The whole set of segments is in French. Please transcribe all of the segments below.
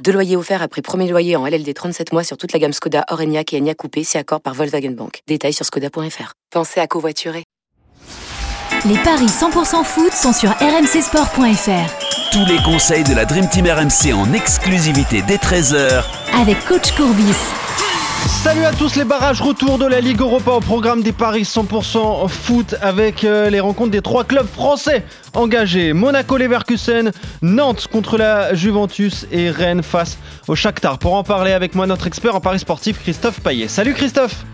Deux loyers offerts après premier loyer en LLD 37 mois sur toute la gamme Skoda, Orenia et Enya Coupé, si accord par Volkswagen Bank. Détails sur skoda.fr. Pensez à covoiturer. Les paris 100% foot sont sur rmcsport.fr. Tous les conseils de la Dream Team RMC en exclusivité dès 13h avec coach Courbis. Salut à tous les barrages retour de la Ligue Europa au programme des paris 100% foot avec euh, les rencontres des trois clubs français engagés. Monaco Leverkusen, Nantes contre la Juventus et Rennes face au Shakhtar. Pour en parler avec moi notre expert en paris sportif Christophe Payet. Salut Christophe.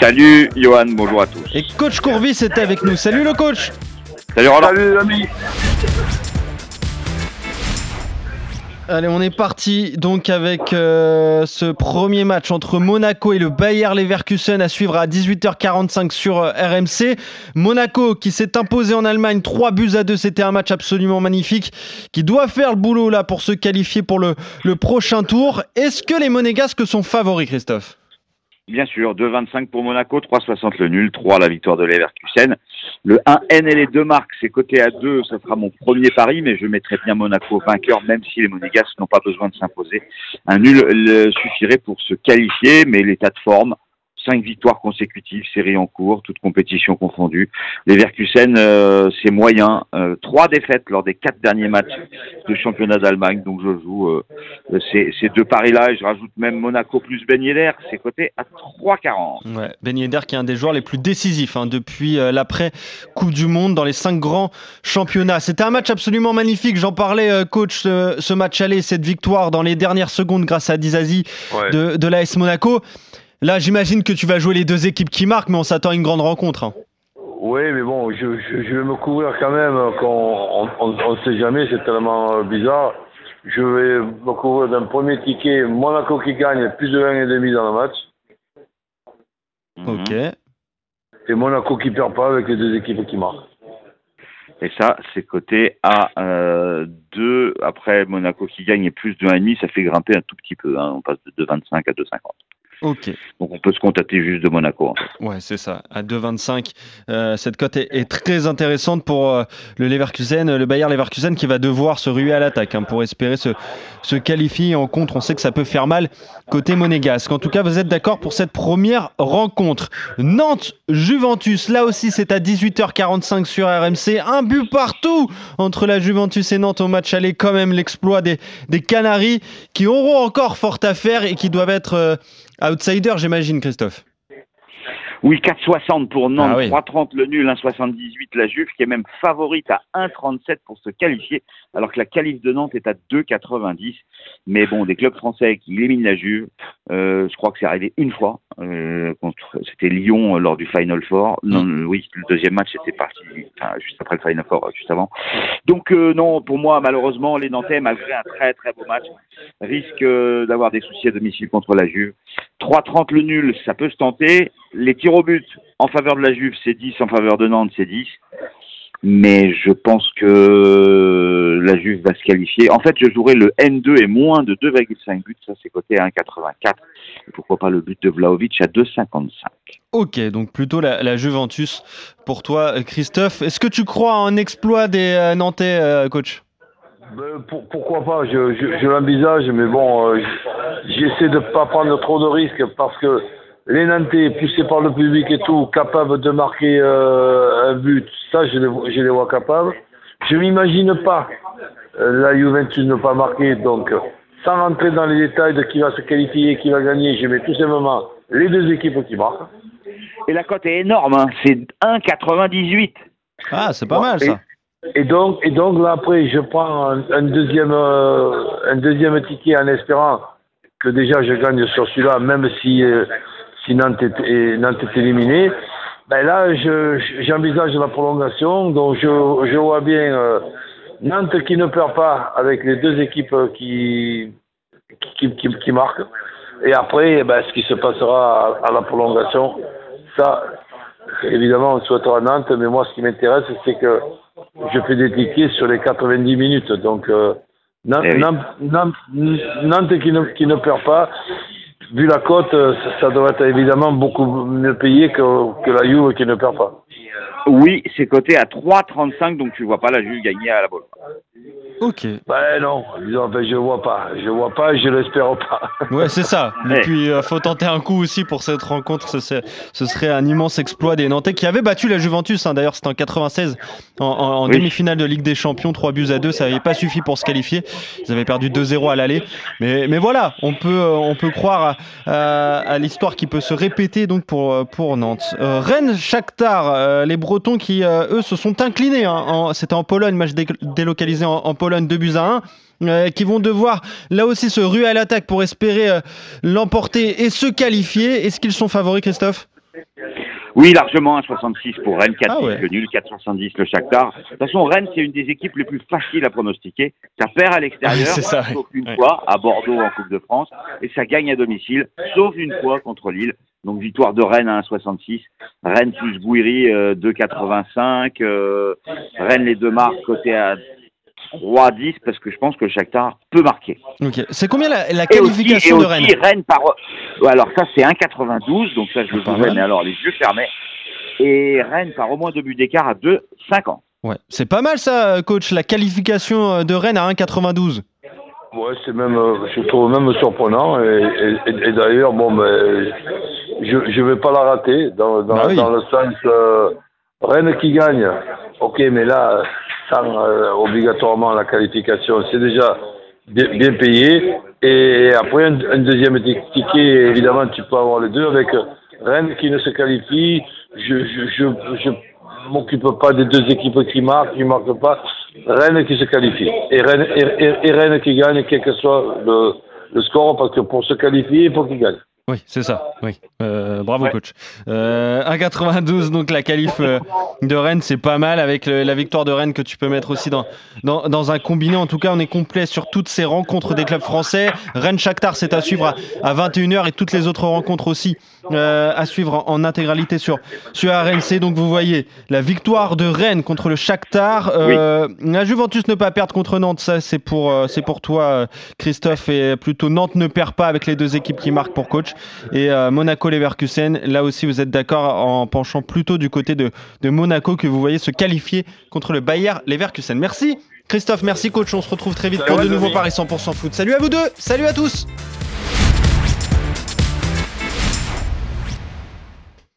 Salut Johan, bonjour à tous. Et coach Courbis est avec nous. Salut le coach. Salut Roland. Salut l'ami. Allez, on est parti donc avec euh, ce premier match entre Monaco et le Bayer Leverkusen à suivre à 18h45 sur euh, RMC. Monaco qui s'est imposé en Allemagne 3 buts à 2, c'était un match absolument magnifique qui doit faire le boulot là pour se qualifier pour le, le prochain tour. Est-ce que les Monégasques sont favoris Christophe? Bien sûr, 2,25 pour Monaco, 3,60 le nul, 3 la victoire de Leverkusen. Le 1N et les deux marques, c'est coté à 2, ça sera mon premier pari, mais je mettrai bien Monaco vainqueur, même si les Monégasques n'ont pas besoin de s'imposer. Un nul suffirait pour se qualifier, mais l'état de forme, cinq victoires consécutives, série en cours, toutes compétitions confondues. Les Verkusen, euh, c'est moyen. Euh, trois défaites lors des quatre derniers matchs de championnat d'Allemagne. Donc je joue euh, ces, ces, deux paris-là et je rajoute même Monaco plus Ben Yedder. C'est coté à 3,40. Ouais, Ben Yedder qui est un des joueurs les plus décisifs hein, depuis l'après Coupe du Monde dans les cinq grands championnats. C'était un match absolument magnifique. J'en parlais, coach, ce, ce, match aller, cette victoire dans les dernières secondes grâce à Dizazi ouais. de, de l'AS Monaco. Là, j'imagine que tu vas jouer les deux équipes qui marquent, mais on s'attend à une grande rencontre. Hein. Oui, mais bon, je, je, je, vais me couvrir quand même. Quand on ne sait jamais, c'est tellement euh, bizarre. Je vais me couvrir d'un premier ticket. Monaco qui gagne plus de 1,5 dans le match. Ok. Et Monaco qui perd pas avec les deux équipes qui marquent. Et ça, c'est coté à euh, 2. Après, Monaco qui gagne et plus de 1,5, ça fait grimper un tout petit peu. Hein. On passe de 2,25 à 2,50. Ok. Donc on peut se contacter juste de Monaco. En fait. Ouais, c'est ça. À 2,25, euh, cette cote est, est, très intéressante pour euh, le Leverkusen, le Bayer Leverkusen qui va devoir se ruer à l'attaque hein, pour espérer se, se qualifier en contre. On sait que ça peut faire mal côté monégasque. En tout cas, vous êtes d'accord pour cette première rencontre. Nantes-Juventus, là aussi c'est à 18h45 sur RMC. Un but partout entre la Juventus et Nantes au match aller. Quand même l'exploit des, des Canaries qui auront encore fort à faire et qui doivent être... Euh, Outsider, j'imagine, Christophe. Oui, 4,60 pour Nantes, ah oui. 3,30 le nul, 1,78 la Juve, qui est même favorite à 1,37 pour se qualifier, alors que la qualif de Nantes est à 2,90. Mais bon, des clubs français qui éliminent la Juve, euh, je crois que c'est arrivé une fois, euh, contre, c'était Lyon euh, lors du Final Four. Non, mm. Oui, le deuxième match était parti enfin, juste après le Final Four, juste avant. Donc euh, non, pour moi, malheureusement, les Nantais, malgré un très très beau match, risquent euh, d'avoir des soucis à domicile contre la Juve. 3,30 le nul, ça peut se tenter. Les tirs au but en faveur de la Juve, c'est 10, en faveur de Nantes, c'est 10 mais je pense que la Juve va se qualifier. En fait, je jouerai le N2 et moins de 2,5 buts, ça c'est coté à 1,84. Et pourquoi pas le but de Vlaovic à 2,55. Ok, donc plutôt la, la, Juventus pour toi, Christophe. Est-ce que tu crois en exploit des euh, Nantais, euh, coach? Ben, pour, pourquoi pas, je, je, je l'envisage, mais bon, euh, j'essaie de ne pas prendre trop de risques parce que les Nantais, poussés par le public et tout, capables de marquer euh, un but, ça, je les, je les vois capables. Je m'imagine pas euh, la Juventus ne pas marquer, donc sans rentrer dans les détails de qui va se qualifier, qui va gagner, je mets tout simplement les deux équipes qui marquent. Et la cote est énorme, hein. c'est 1,98. Ah, c'est pas mal ça. Et, et, donc, et donc là après, je prends un, un deuxième, euh, un deuxième ticket en espérant que déjà je gagne sur celui-là, même si euh, si Nantes est, Nantes est éliminé, ben là, j'envisage la prolongation. Donc, je, je vois bien euh, Nantes qui ne perd pas avec les deux équipes qui, qui, qui, qui marquent. Et après, ben, ce qui se passera à, à, la prolongation, ça, évidemment, on souhaitera Nantes, mais moi, ce qui m'intéresse, c'est que je fais des tickets sur les 90 minutes. Donc, euh, eh Nantes, qui, ne, qui ne perd pas, vu la cote, ça, doit être évidemment beaucoup mieux payé que, que la Juve qui ne perd pas. Oui, c'est coté à 3,35, donc tu vois pas la Juve gagner à la bolle. Ok. Ben non, ben, je vois pas. Je vois pas je l'espère pas. Ouais, c'est ça. Et puis, il euh, faut tenter un coup aussi pour cette rencontre. Ce serait, ce serait un immense exploit des Nantais qui avaient battu la Juventus. Hein. D'ailleurs, c'était en 96, en, demi-finale de Ligue des Champions. 3 buts à 2, ça n'avait pas suffi pour se qualifier. Ils avaient perdu 2-0 à l'aller. Mais, mais voilà, on peut, euh, on peut croire à, l'histoire qui peut se répéter donc pour, pour Nantes. Euh, Rennes, Shakhtar, les Bretons qui, eux, se sont inclinés. Hein. C'était en Pologne, match délocalisé en, en Pologne 2 buts à 1. Euh, qui vont devoir là aussi se ruer à l'attaque pour espérer euh, l'emporter et se qualifier. Est-ce qu'ils sont favoris, Christophe? Oui, largement, 1,66 pour Rennes, 4 ah le nul, 4,70 le Shakhtar. De toute façon, Rennes, c'est une des équipes les plus faciles à pronostiquer. Ça perd à l'extérieur, sauf une fois à Bordeaux en Coupe de France, et ça gagne à domicile, sauf une fois contre Lille. Donc victoire de Rennes à 1,66. Rennes plus Bouillerie, 2,85. Euh, Rennes les deux marques côté à 3-10 parce que je pense que le Shakhtar peut marquer. Ok. C'est combien la, qualification de Rennes, Rennes par... Alors ça c'est 1,92, donc ça je le jouerai, mais alors les yeux fermés. Et Rennes par au moins deux buts d'écart à 2,50. ans. Ouais, c'est pas mal ça, coach, la qualification de Rennes à 1,92. Ouais, c'est même, euh, je trouve même surprenant. Et, d'ailleurs, bon, ben, je ne vais pas la rater dans, dans, bah le sens euh, Rennes qui gagne. Ok, mais là, euh, obligatoirement la qualification, c'est déjà bien, payé. Et après, un, deuxième ticket, évidemment, tu peux avoir les deux avec Rennes qui ne se qualifie. Je je, je, m'occupe pas des deux équipes qui marquent, qui ne marquent pas. Rennes qui se qualifie. Et Rennes, et, Rennes qui gagne, quel que soit le, le score, parce que pour se qualifier, il faut qu'il gagne. Oui, c'est ça. Oui. Euh, bravo, coach. Euh, 1,92, donc la qualif euh, de Rennes, c'est pas mal avec la victoire de Rennes que tu peux mettre aussi dans, dans, un combiné. En tout cas, on est complet sur toutes ces rencontres des clubs français. Rennes-Shakhtar, c'est à suivre à, 21h et toutes les autres rencontres aussi euh, à suivre en, intégralité sur, sur RNC. Donc, vous voyez la victoire de Rennes contre le Shakhtar. La Juventus ne pas perdre contre Nantes, ça, c'est pour, c'est pour toi, Christophe. Et plutôt Nantes ne perd pas avec les deux équipes qui marquent pour coach. Et euh, Monaco-Leverkusen, là aussi vous êtes d'accord en penchant plutôt du côté de, de Monaco que vous voyez se qualifier contre le Bayer Leverkusen. Merci Christophe, merci coach, on se retrouve très vite pour de nouveaux Paris 100% foot. Salut à vous deux, salut à tous